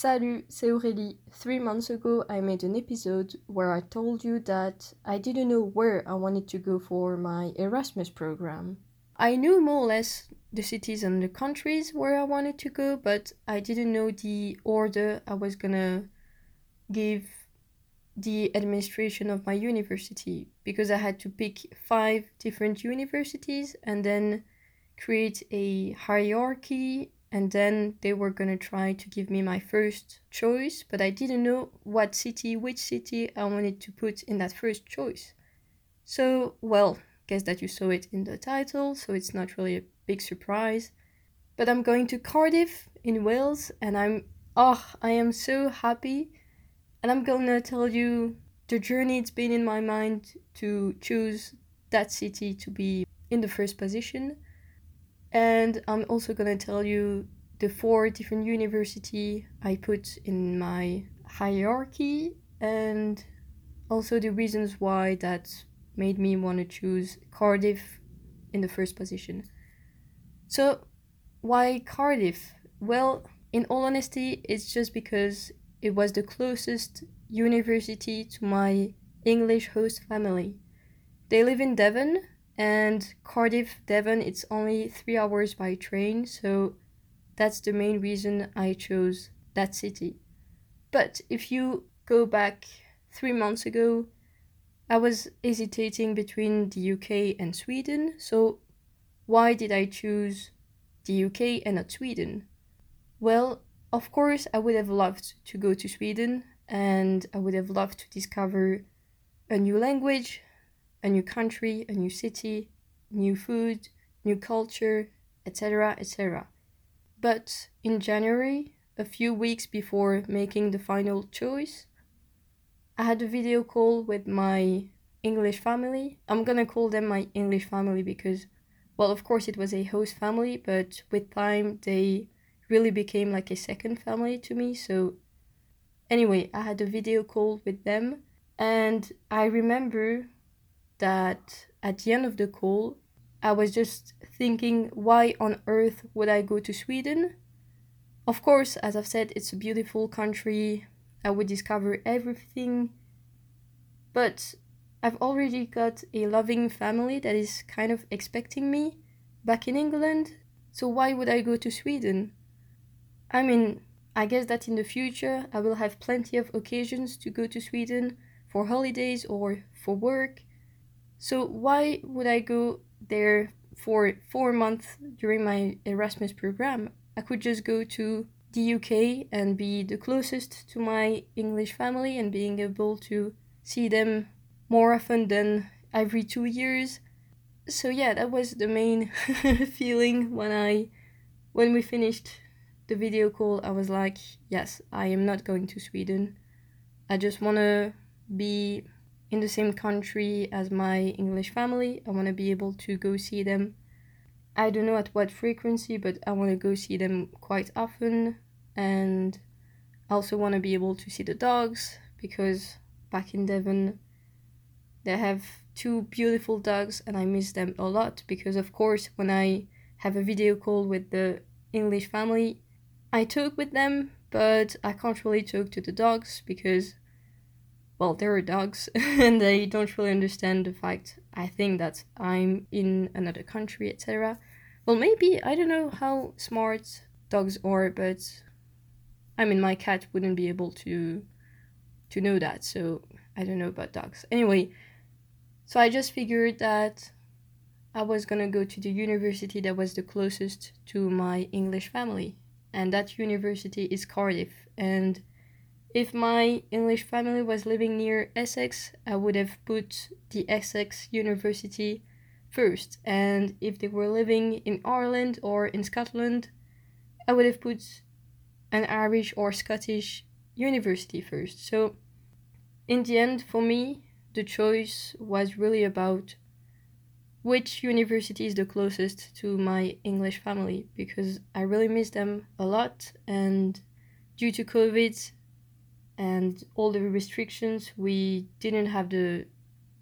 Salut, c'est Aurélie. Three months ago, I made an episode where I told you that I didn't know where I wanted to go for my Erasmus program. I knew more or less the cities and the countries where I wanted to go, but I didn't know the order I was gonna give the administration of my university because I had to pick five different universities and then create a hierarchy and then they were going to try to give me my first choice but i didn't know what city which city i wanted to put in that first choice. So well guess that you saw it in the title so it's not really a big surprise. But i'm going to cardiff in wales and i'm oh i am so happy. And i'm going to tell you the journey it's been in my mind to choose that city to be in the first position and I'm also gonna tell you the four different university I put in my hierarchy and also the reasons why that made me want to choose Cardiff in the first position. So, why Cardiff? Well, in all honesty, it's just because it was the closest university to my English host family. They live in Devon, and Cardiff, Devon, it's only three hours by train, so that's the main reason I chose that city. But if you go back three months ago, I was hesitating between the UK and Sweden, so why did I choose the UK and not Sweden? Well, of course, I would have loved to go to Sweden and I would have loved to discover a new language, a new country, a new city, new food, new culture, etc., etc. But in January, a few weeks before making the final choice, I had a video call with my English family. I'm gonna call them my English family because, well, of course, it was a host family, but with time, they really became like a second family to me. So, anyway, I had a video call with them, and I remember that at the end of the call, I was just thinking, why on earth would I go to Sweden? Of course, as I've said, it's a beautiful country. I would discover everything. But I've already got a loving family that is kind of expecting me back in England. So why would I go to Sweden? I mean, I guess that in the future I will have plenty of occasions to go to Sweden for holidays or for work. So why would I go there for four months during my Erasmus program? I could just go to the UK and be the closest to my English family and being able to see them more often than every two years. So yeah, that was the main feeling when I when we finished the video call. I was like, yes, I am not going to Sweden. I just want to be in the same country as my English family. I want to be able to go see them. I don't know at what frequency, but I want to go see them quite often. And I also want to be able to see the dogs because back in Devon, they have two beautiful dogs and I miss them a lot because, of course, when I have a video call with the English family, I talk with them, but I can't really talk to the dogs because well, there are dogs and they don't really understand the fact, I think, that I'm in another country, etc. Well, maybe, I don't know how smart dogs are, but I mean, my cat wouldn't be able to to know that, so I don't know about dogs. Anyway, so I just figured that I was gonna go to the university that was the closest to my English family, and that university is Cardiff, and if my English family was living near Essex, I would have put the Essex University first. And if they were living in Ireland or in Scotland, I would have put an Irish or Scottish university first. So, in the end, for me, the choice was really about which university is the closest to my English family because I really miss them a lot. And due to COVID, and all the restrictions, we didn't have the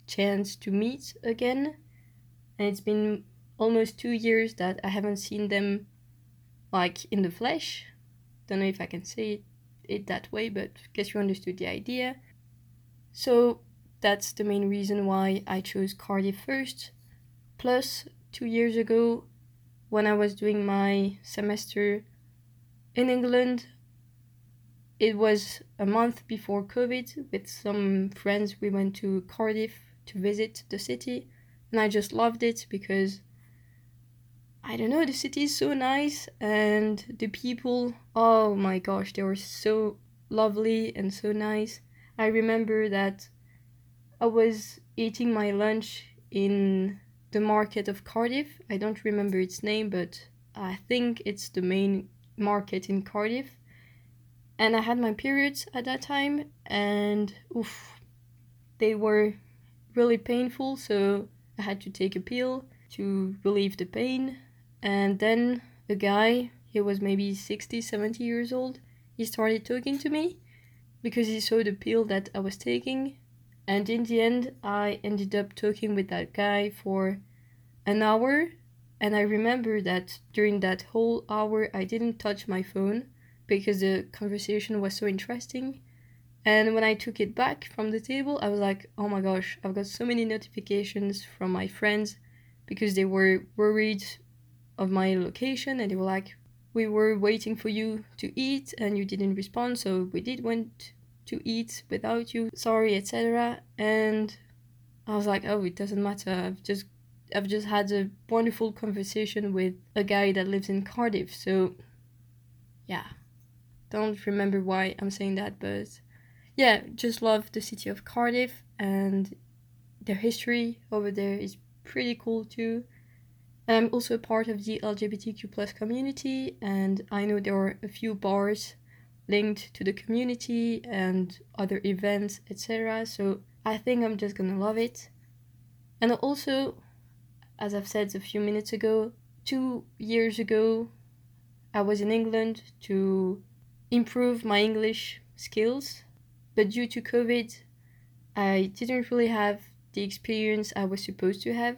chance to meet again. And it's been almost two years that I haven't seen them like in the flesh. Don't know if I can say it that way, but I guess you understood the idea. So that's the main reason why I chose Cardiff first. Plus, two years ago, when I was doing my semester in England, it was a month before COVID. With some friends, we went to Cardiff to visit the city, and I just loved it because I don't know, the city is so nice, and the people, oh my gosh, they were so lovely and so nice. I remember that I was eating my lunch in the market of Cardiff. I don't remember its name, but I think it's the main market in Cardiff. And I had my periods at that time, and oof, they were really painful, so I had to take a pill to relieve the pain. And then a guy, he was maybe 60, 70 years old, he started talking to me because he saw the pill that I was taking. And in the end, I ended up talking with that guy for an hour. And I remember that during that whole hour, I didn't touch my phone because the conversation was so interesting. And when I took it back from the table, I was like, oh my gosh, I've got so many notifications from my friends because they were worried of my location and they were like, we were waiting for you to eat and you didn't respond, so we did went to eat without you, sorry, etc. And I was like, oh, it doesn't matter. I've just I've just had a wonderful conversation with a guy that lives in Cardiff. So, yeah, don't remember why I'm saying that, but yeah, just love the city of Cardiff and their history over there is pretty cool too. I'm also a part of the LGBTQ plus community, and I know there are a few bars linked to the community and other events, etc. So I think I'm just gonna love it. And also, as I've said a few minutes ago, two years ago, I was in England to improve my English skills, but due to COVID, I didn't really have the experience I was supposed to have.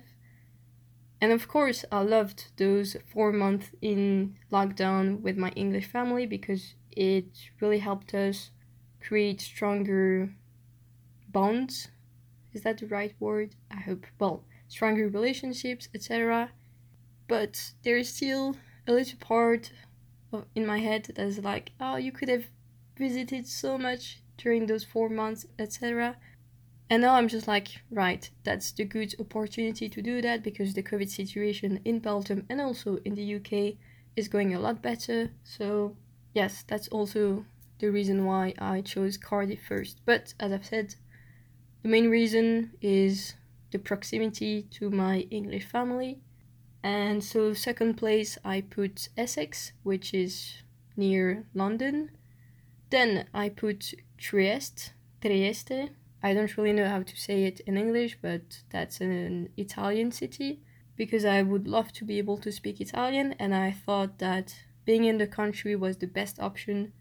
And of course, I loved those four months in lockdown with my English family because it really helped us create stronger bonds. Is that the right word? I hope. Well, stronger relationships, etc. But there is still a little part in my head that is like, oh, you could have visited so much during those four months, etc. And now I'm just like, right, that's the good opportunity to do that because the COVID situation in Belgium and also in the UK is going a lot better. So, yes, that's also the reason why I chose Cardiff first. But as I've said, the main reason is the proximity to my English family. And so, second place, I put Essex, which is near London. Then I put Trieste, Trieste. I don't really know how to say it in English, but that's an Italian city because I would love to be able to speak Italian, and I thought that being in the country was the best option,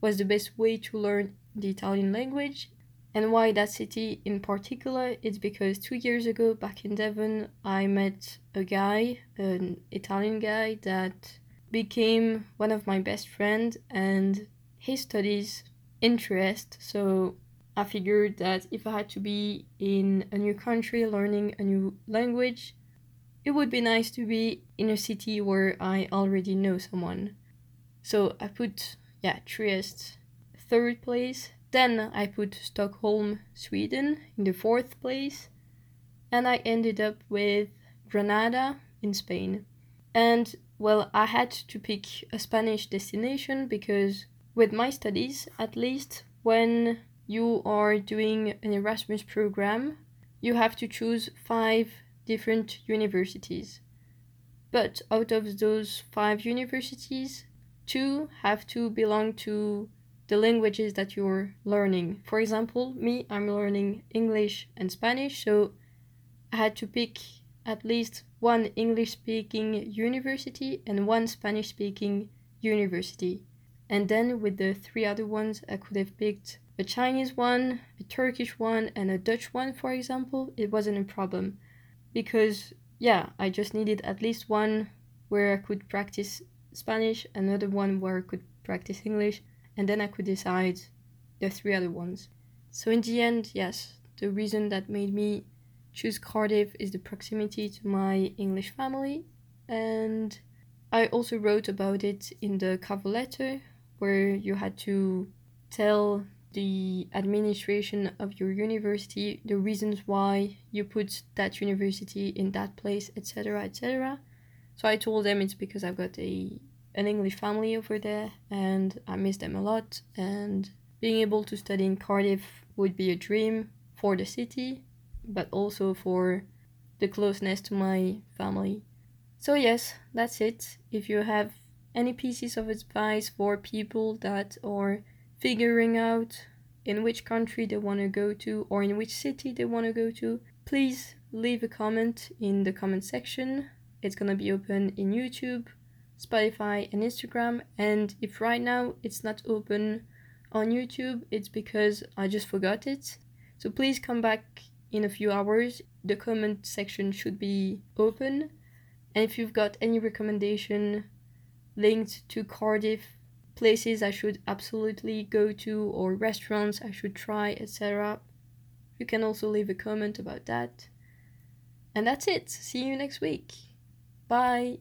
was the best way to learn the Italian language, and why that city in particular? It's because two years ago, back in Devon, I met a guy, an Italian guy, that became one of my best friends, and his studies in Trieste. So I figured that if I had to be in a new country learning a new language, it would be nice to be in a city where I already know someone. So I put, yeah, Trieste third place then I put Stockholm, Sweden in the fourth place, and I ended up with Granada in Spain. And well, I had to pick a Spanish destination because, with my studies at least, when you are doing an Erasmus program, you have to choose five different universities. But out of those five universities, two have to belong to the languages that you're learning. For example, me, I'm learning English and Spanish, so I had to pick at least one English speaking university and one Spanish speaking university. And then with the three other ones, I could have picked a Chinese one, a Turkish one, and a Dutch one, for example. It wasn't a problem because, yeah, I just needed at least one where I could practice Spanish, another one where I could practice English, and then I could decide the three other ones. So, in the end, yes, the reason that made me choose Cardiff is the proximity to my English family, and I also wrote about it in the cover letter where you had to tell the administration of your university the reasons why you put that university in that place etc etc so i told them it's because i've got a an english family over there and i miss them a lot. And being able to study in cardiff would be a dream for the city but also for the closeness to my family. So yes that's it. If you have any pieces of advice for people that are figuring out in which country they want to go to or in which city they want to go to, please leave a comment in the comment section. It's going to be open in YouTube, Spotify, and Instagram. And if right now it's not open on YouTube, it's because I just forgot it. So please come back in a few hours. The comment section should be open. And if you've got any recommendation linked to Cardiff places I should absolutely go to or restaurants I should try, etc. You can also leave a comment about that. And that's it. See you next week. Bye.